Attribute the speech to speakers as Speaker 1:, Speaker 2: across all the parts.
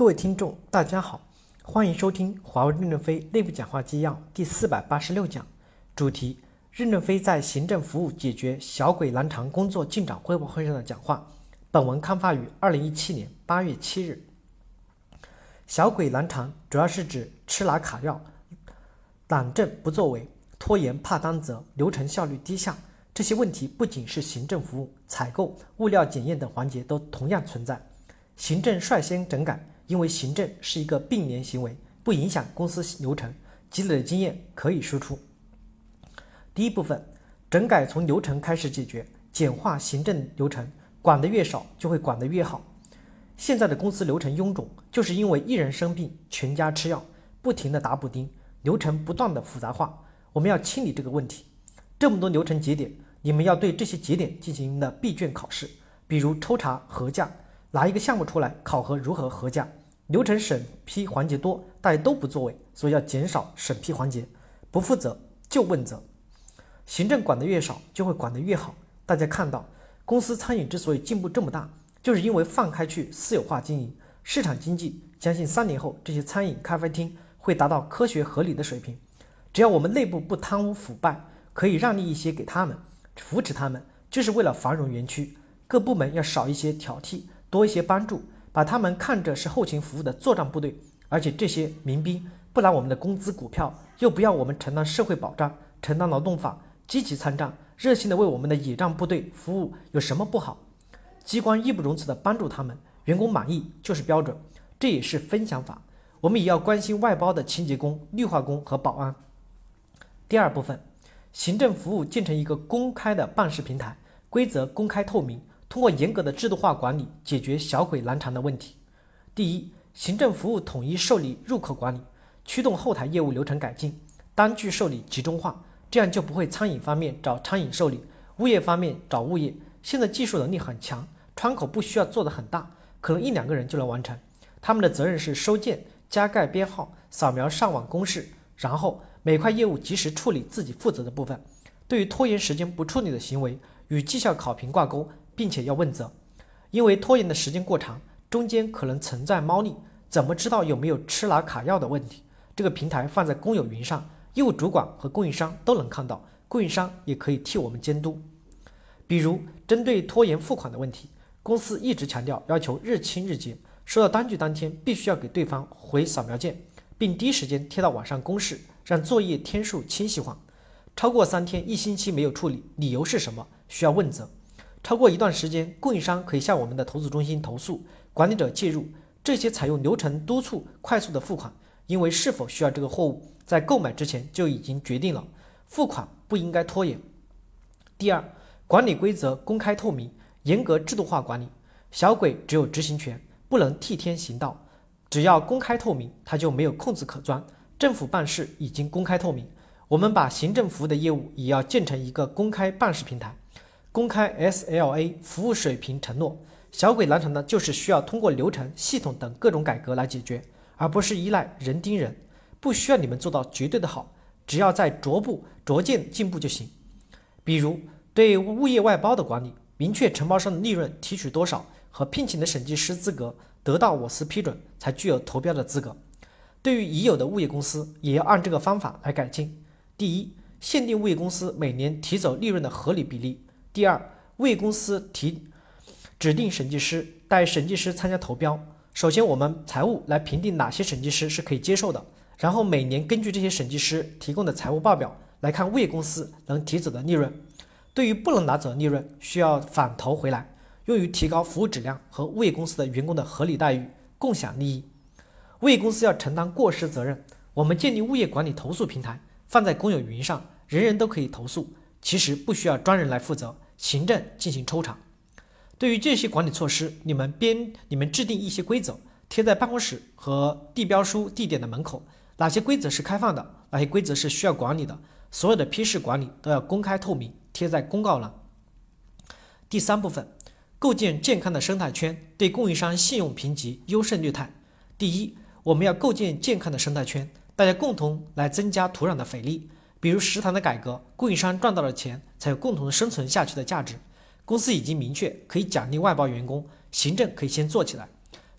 Speaker 1: 各位听众，大家好，欢迎收听华为任正非内部讲话纪要第四百八十六讲，主题：任正非在行政服务解决小鬼难缠工作进展汇报会上的讲话。本文刊发于二零一七年八月七日。小鬼难缠主要是指吃拿卡要、懒政不作为、拖延怕担责、流程效率低下这些问题，不仅是行政服务、采购、物料检验等环节都同样存在。行政率先整改。因为行政是一个并联行为，不影响公司流程，积累的经验可以输出。第一部分，整改从流程开始解决，简化行政流程，管得越少就会管得越好。现在的公司流程臃肿，就是因为一人生病，全家吃药，不停的打补丁，流程不断的复杂化。我们要清理这个问题。这么多流程节点，你们要对这些节点进行的闭卷考试，比如抽查核价，拿一个项目出来考核如何核价。流程审批环节多，大家都不作为，所以要减少审批环节。不负责就问责，行政管得越少，就会管得越好。大家看到，公司餐饮之所以进步这么大，就是因为放开去私有化经营，市场经济。相信三年后，这些餐饮咖啡厅会达到科学合理的水平。只要我们内部不贪污腐败，可以让利一些给他们，扶持他们，就是为了繁荣园区。各部门要少一些挑剔，多一些帮助。把他们看着是后勤服务的作战部队，而且这些民兵不拿我们的工资股票，又不要我们承担社会保障、承担劳动法，积极参战，热心的为我们的野战部队服务，有什么不好？机关义不容辞的帮助他们，员工满意就是标准，这也是分享法。我们也要关心外包的清洁工、绿化工和保安。第二部分，行政服务建成一个公开的办事平台，规则公开透明。通过严格的制度化管理，解决小鬼难缠的问题。第一，行政服务统一受理入口管理，驱动后台业务流程改进，单据受理集中化，这样就不会餐饮方面找餐饮受理，物业方面找物业。现在技术能力很强，窗口不需要做的很大，可能一两个人就能完成。他们的责任是收件、加盖编号、扫描上网公示，然后每块业务及时处理自己负责的部分。对于拖延时间不处理的行为，与绩效考评挂钩。并且要问责，因为拖延的时间过长，中间可能存在猫腻，怎么知道有没有吃拿卡要的问题？这个平台放在公有云上，业务主管和供应商都能看到，供应商也可以替我们监督。比如针对拖延付款的问题，公司一直强调要求日清日结，收到单据当天必须要给对方回扫描件，并第一时间贴到网上公示，让作业天数清晰化。超过三天、一星期没有处理，理由是什么？需要问责。超过一段时间，供应商可以向我们的投诉中心投诉，管理者介入。这些采用流程督促快速的付款，因为是否需要这个货物，在购买之前就已经决定了，付款不应该拖延。第二，管理规则公开透明，严格制度化管理。小鬼只有执行权，不能替天行道。只要公开透明，他就没有空子可钻。政府办事已经公开透明，我们把行政服务的业务也要建成一个公开办事平台。公开 SLA 服务水平承诺，小鬼难缠的就是需要通过流程、系统等各种改革来解决，而不是依赖人盯人。不需要你们做到绝对的好，只要在逐步逐渐进步就行。比如对物业外包的管理，明确承包商的利润提取多少和聘请的审计师资格得到我司批准才具有投标的资格。对于已有的物业公司，也要按这个方法来改进。第一，限定物业公司每年提走利润的合理比例。第二，为公司提指定审计师，带审计师参加投标。首先，我们财务来评定哪些审计师是可以接受的，然后每年根据这些审计师提供的财务报表来看物业公司能提走的利润。对于不能拿走的利润，需要返投回来，用于提高服务质量和物业公司的员工的合理待遇，共享利益。物业公司要承担过失责任。我们建立物业管理投诉平台，放在公有云上，人人都可以投诉。其实不需要专人来负责，行政进行抽查。对于这些管理措施，你们编、你们制定一些规则，贴在办公室和地标书地点的门口。哪些规则是开放的，哪些规则是需要管理的，所有的批示管理都要公开透明，贴在公告栏。第三部分，构建健康的生态圈，对供应商信用评级优胜劣汰。第一，我们要构建健康的生态圈，大家共同来增加土壤的肥力。比如食堂的改革，供应商赚到了钱，才有共同生存下去的价值。公司已经明确可以奖励外包员工，行政可以先做起来。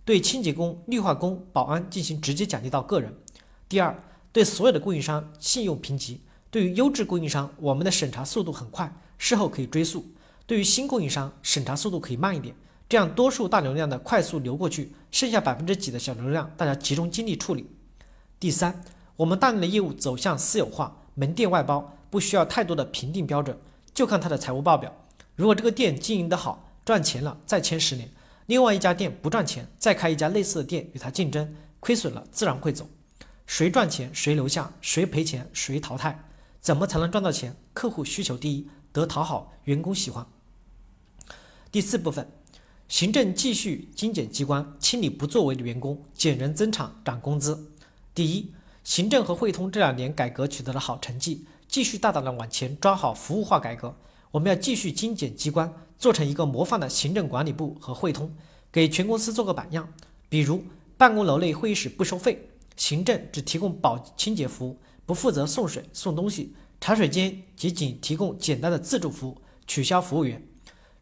Speaker 1: 对清洁工、绿化工、保安进行直接奖励到个人。第二，对所有的供应商信用评级。对于优质供应商，我们的审查速度很快，事后可以追溯；对于新供应商，审查速度可以慢一点。这样多数大流量的快速流过去，剩下百分之几的小流量，大家集中精力处理。第三，我们大量的业务走向私有化，门店外包，不需要太多的评定标准，就看它的财务报表。如果这个店经营得好，赚钱了，再签十年；另外一家店不赚钱，再开一家类似的店与它竞争，亏损了自然会走。谁赚钱谁留下，谁赔钱谁淘汰。怎么才能赚到钱？客户需求第一，得讨好员工喜欢。第四部分，行政继续精简机关，清理不作为的员工，减人增厂涨工资。第一，行政和汇通这两年改革取得了好成绩，继续大胆的往前抓好服务化改革。我们要继续精简机关，做成一个模范的行政管理部和汇通，给全公司做个榜样。比如，办公楼内会议室不收费，行政只提供保清洁服务。不负责送水送东西，茶水间仅仅提供简单的自助服务，取消服务员。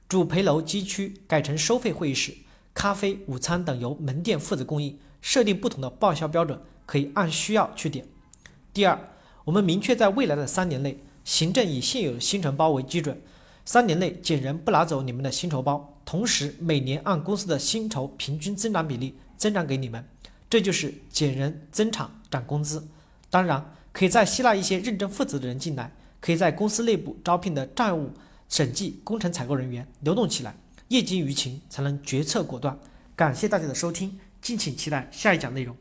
Speaker 1: 主陪楼机区改成收费会议室，咖啡、午餐等由门店负责供应，设定不同的报销标准，可以按需要去点。第二，我们明确在未来的三年内，行政以现有的薪酬包为基准，三年内减人不拿走你们的薪酬包，同时每年按公司的薪酬平均增长比例增长给你们，这就是减人增产涨工资。当然。可以再吸纳一些认真负责的人进来，可以在公司内部招聘的债务审计、工程采购人员流动起来，业绩舆情才能决策果断。感谢大家的收听，敬请期待下一讲内容。